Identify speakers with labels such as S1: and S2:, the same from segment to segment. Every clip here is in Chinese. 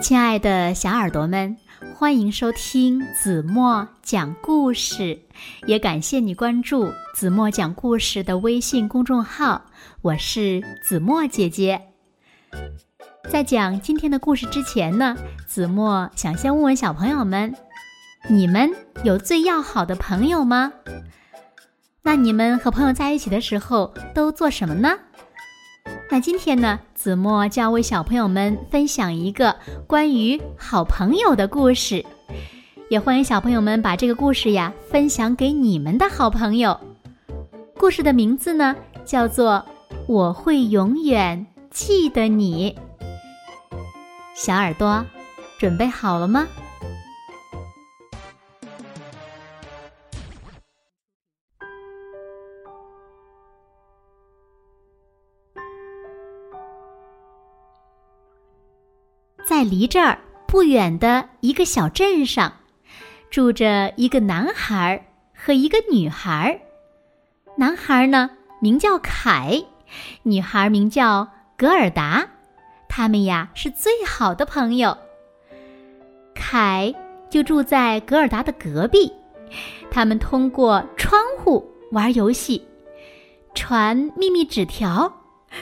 S1: 亲爱的小耳朵们，欢迎收听子墨讲故事，也感谢你关注子墨讲故事的微信公众号。我是子墨姐姐。在讲今天的故事之前呢，子墨想先问问小朋友们：你们有最要好的朋友吗？那你们和朋友在一起的时候都做什么呢？今天呢，子墨就要为小朋友们分享一个关于好朋友的故事，也欢迎小朋友们把这个故事呀分享给你们的好朋友。故事的名字呢叫做《我会永远记得你》。小耳朵，准备好了吗？在离这儿不远的一个小镇上，住着一个男孩和一个女孩。男孩呢名叫凯，女孩名叫格尔达。他们呀是最好的朋友。凯就住在格尔达的隔壁，他们通过窗户玩游戏，传秘密纸条，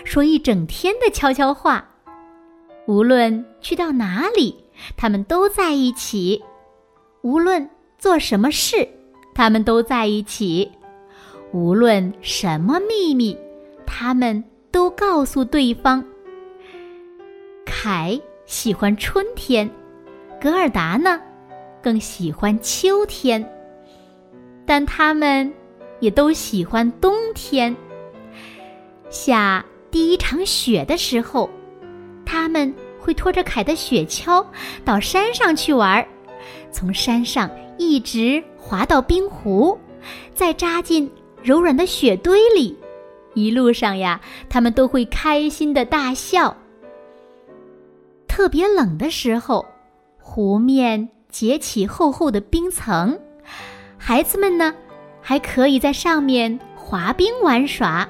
S1: 说一整天的悄悄话。无论去到哪里，他们都在一起；无论做什么事，他们都在一起；无论什么秘密，他们都告诉对方。凯喜欢春天，格尔达呢，更喜欢秋天。但他们也都喜欢冬天。下第一场雪的时候。他们会拖着凯的雪橇到山上去玩，从山上一直滑到冰湖，再扎进柔软的雪堆里。一路上呀，他们都会开心的大笑。特别冷的时候，湖面结起厚厚的冰层，孩子们呢，还可以在上面滑冰玩耍。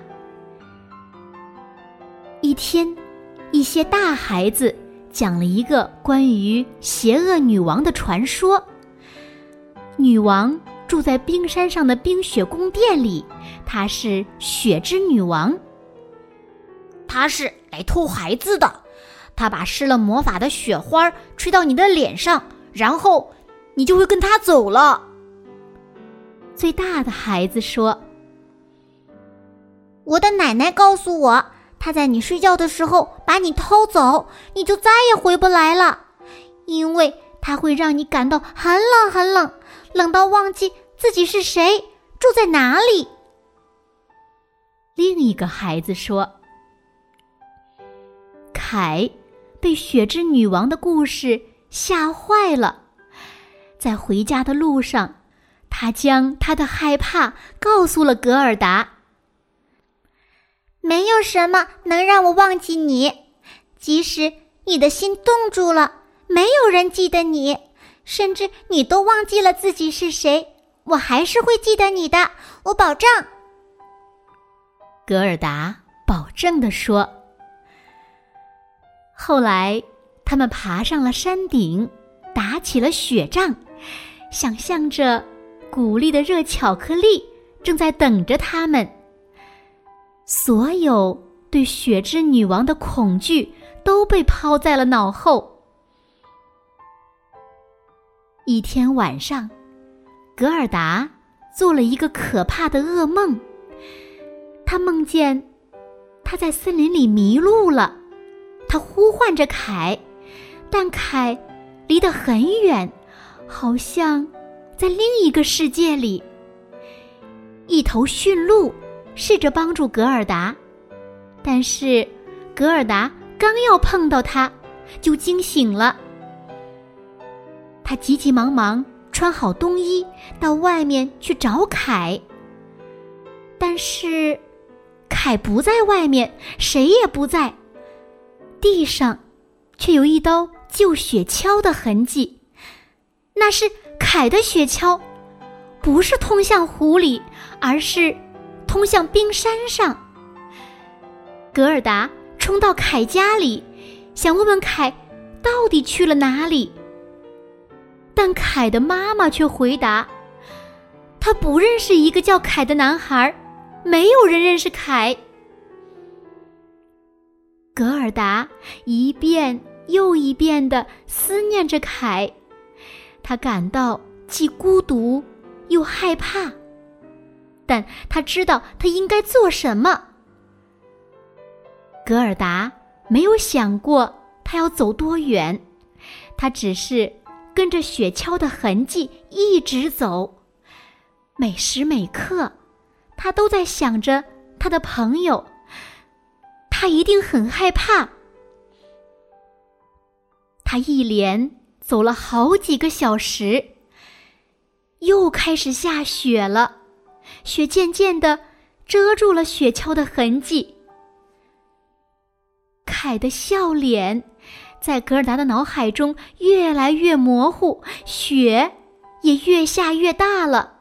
S1: 一天。一些大孩子讲了一个关于邪恶女王的传说。女王住在冰山上的冰雪宫殿里，她是雪之女王。
S2: 她是来偷孩子的，她把施了魔法的雪花吹到你的脸上，然后你就会跟她走了。
S1: 最大的孩子说：“
S3: 我的奶奶告诉我。”她在你睡觉的时候把你偷走，你就再也回不来了，因为它会让你感到很冷很冷，冷到忘记自己是谁，住在哪里。
S1: 另一个孩子说：“凯被雪之女王的故事吓坏了，在回家的路上，他将他的害怕告诉了格尔达。”
S3: 没有什么能让我忘记你，即使你的心冻住了，没有人记得你，甚至你都忘记了自己是谁，我还是会记得你的，我保证。
S1: 格尔达保证的说。后来，他们爬上了山顶，打起了雪仗，想象着鼓励的热巧克力正在等着他们。所有对雪之女王的恐惧都被抛在了脑后。一天晚上，格尔达做了一个可怕的噩梦。他梦见他在森林里迷路了，他呼唤着凯，但凯离得很远，好像在另一个世界里。一头驯鹿。试着帮助格尔达，但是格尔达刚要碰到他，就惊醒了。他急急忙忙穿好冬衣，到外面去找凯。但是凯不在外面，谁也不在。地上却有一刀旧雪橇的痕迹，那是凯的雪橇，不是通向湖里，而是。冲向冰山上，格尔达冲到凯家里，想问问凯，到底去了哪里？但凯的妈妈却回答：“他不认识一个叫凯的男孩，没有人认识凯。”格尔达一遍又一遍的思念着凯，他感到既孤独又害怕，但他知道他应该做什么。格尔达没有想过他要走多远，他只是跟着雪橇的痕迹一直走，每时每刻，他都在想着他的朋友。他一定很害怕。他一连走了好几个小时，又开始下雪了，雪渐渐的遮住了雪橇的痕迹。凯的笑脸在格尔达的脑海中越来越模糊，雪也越下越大了。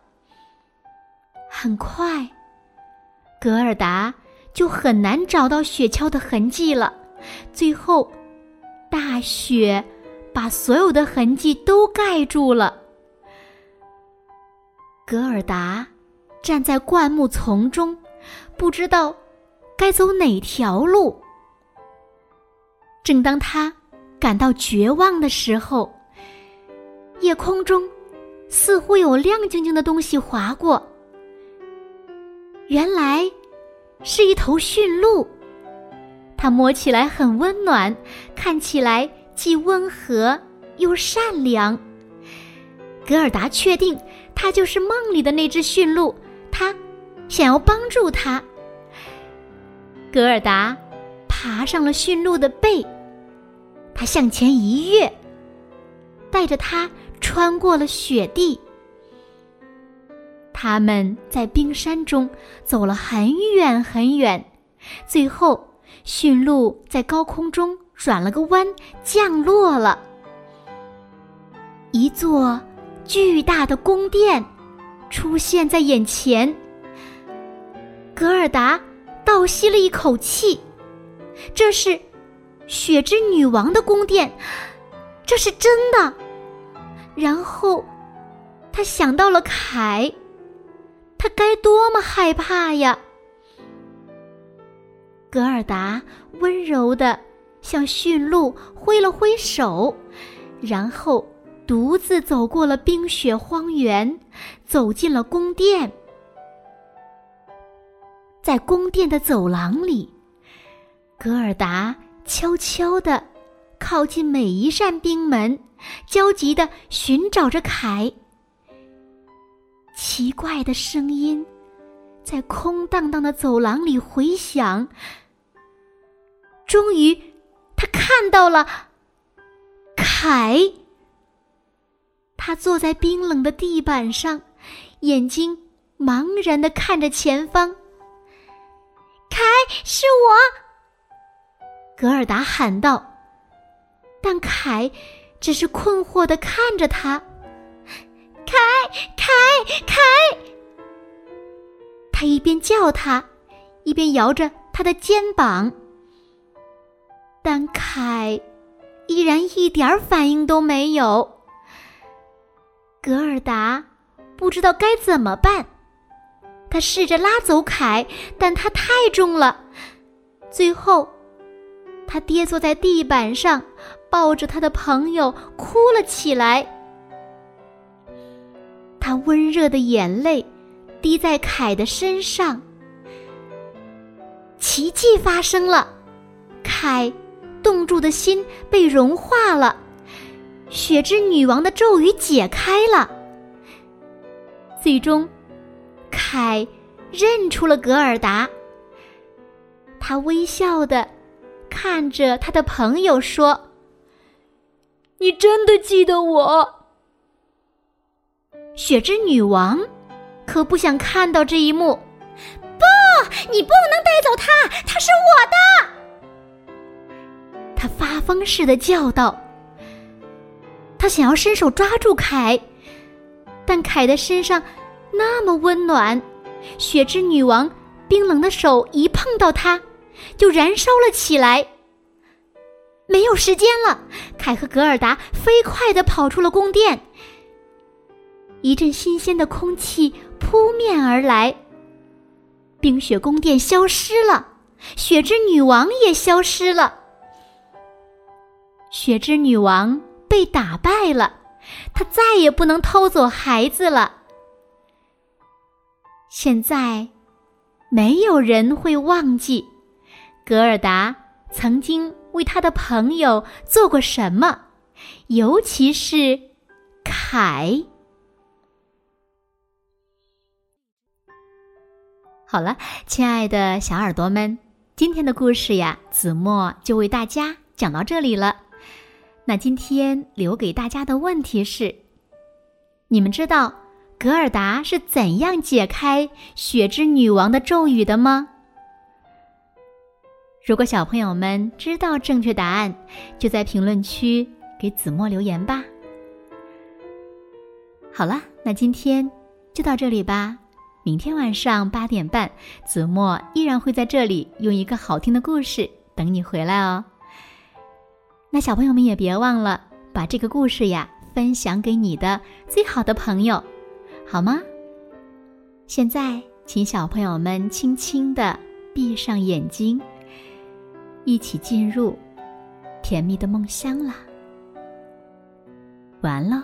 S1: 很快，格尔达。就很难找到雪橇的痕迹了。最后，大雪把所有的痕迹都盖住了。格尔达站在灌木丛中，不知道该走哪条路。正当他感到绝望的时候，夜空中似乎有亮晶晶的东西划过。原来。是一头驯鹿，它摸起来很温暖，看起来既温和又善良。格尔达确定，它就是梦里的那只驯鹿。他想要帮助他。格尔达爬上了驯鹿的背，他向前一跃，带着它穿过了雪地。他们在冰山中走了很远很远，最后驯鹿在高空中转了个弯，降落了。一座巨大的宫殿出现在眼前。格尔达倒吸了一口气，这是雪之女王的宫殿，这是真的。然后他想到了凯。他该多么害怕呀！格尔达温柔的向驯鹿挥了挥手，然后独自走过了冰雪荒原，走进了宫殿。在宫殿的走廊里，格尔达悄悄地靠近每一扇冰门，焦急地寻找着凯。奇怪的声音在空荡荡的走廊里回响。终于，他看到了凯。他坐在冰冷的地板上，眼睛茫然的看着前方。
S3: 凯，是我！
S1: 格尔达喊道。但凯只是困惑的看着他。
S3: 凯，凯，凯！
S1: 他一边叫他，一边摇着他的肩膀。但凯依然一点反应都没有。格尔达不知道该怎么办，他试着拉走凯，但他太重了。最后，他跌坐在地板上，抱着他的朋友哭了起来。他温热的眼泪滴在凯的身上。奇迹发生了，凯冻住的心被融化了，雪之女王的咒语解开了。最终，凯认出了格尔达。他微笑的看着他的朋友说：“你真的记得我？”雪之女王可不想看到这一幕。
S3: 不，你不能带走他，他是我
S1: 的！他发疯似的叫道。他想要伸手抓住凯，但凯的身上那么温暖，雪之女王冰冷的手一碰到他，就燃烧了起来。没有时间了，凯和格尔达飞快地跑出了宫殿。一阵新鲜的空气扑面而来，冰雪宫殿消失了，雪之女王也消失了。雪之女王被打败了，他再也不能偷走孩子了。现在，没有人会忘记格尔达曾经为他的朋友做过什么，尤其是凯。好了，亲爱的小耳朵们，今天的故事呀，子墨就为大家讲到这里了。那今天留给大家的问题是：你们知道？格尔达是怎样解开雪之女王的咒语的吗？如果小朋友们知道正确答案，就在评论区给子墨留言吧。好了，那今天就到这里吧。明天晚上八点半，子墨依然会在这里用一个好听的故事等你回来哦。那小朋友们也别忘了把这个故事呀分享给你的最好的朋友。好吗？现在，请小朋友们轻轻的闭上眼睛，一起进入甜蜜的梦乡啦。完了。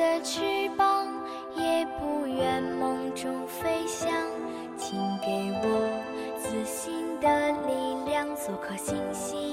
S4: 的翅膀，也不愿梦中飞翔。请给我自信的力量，做颗星星，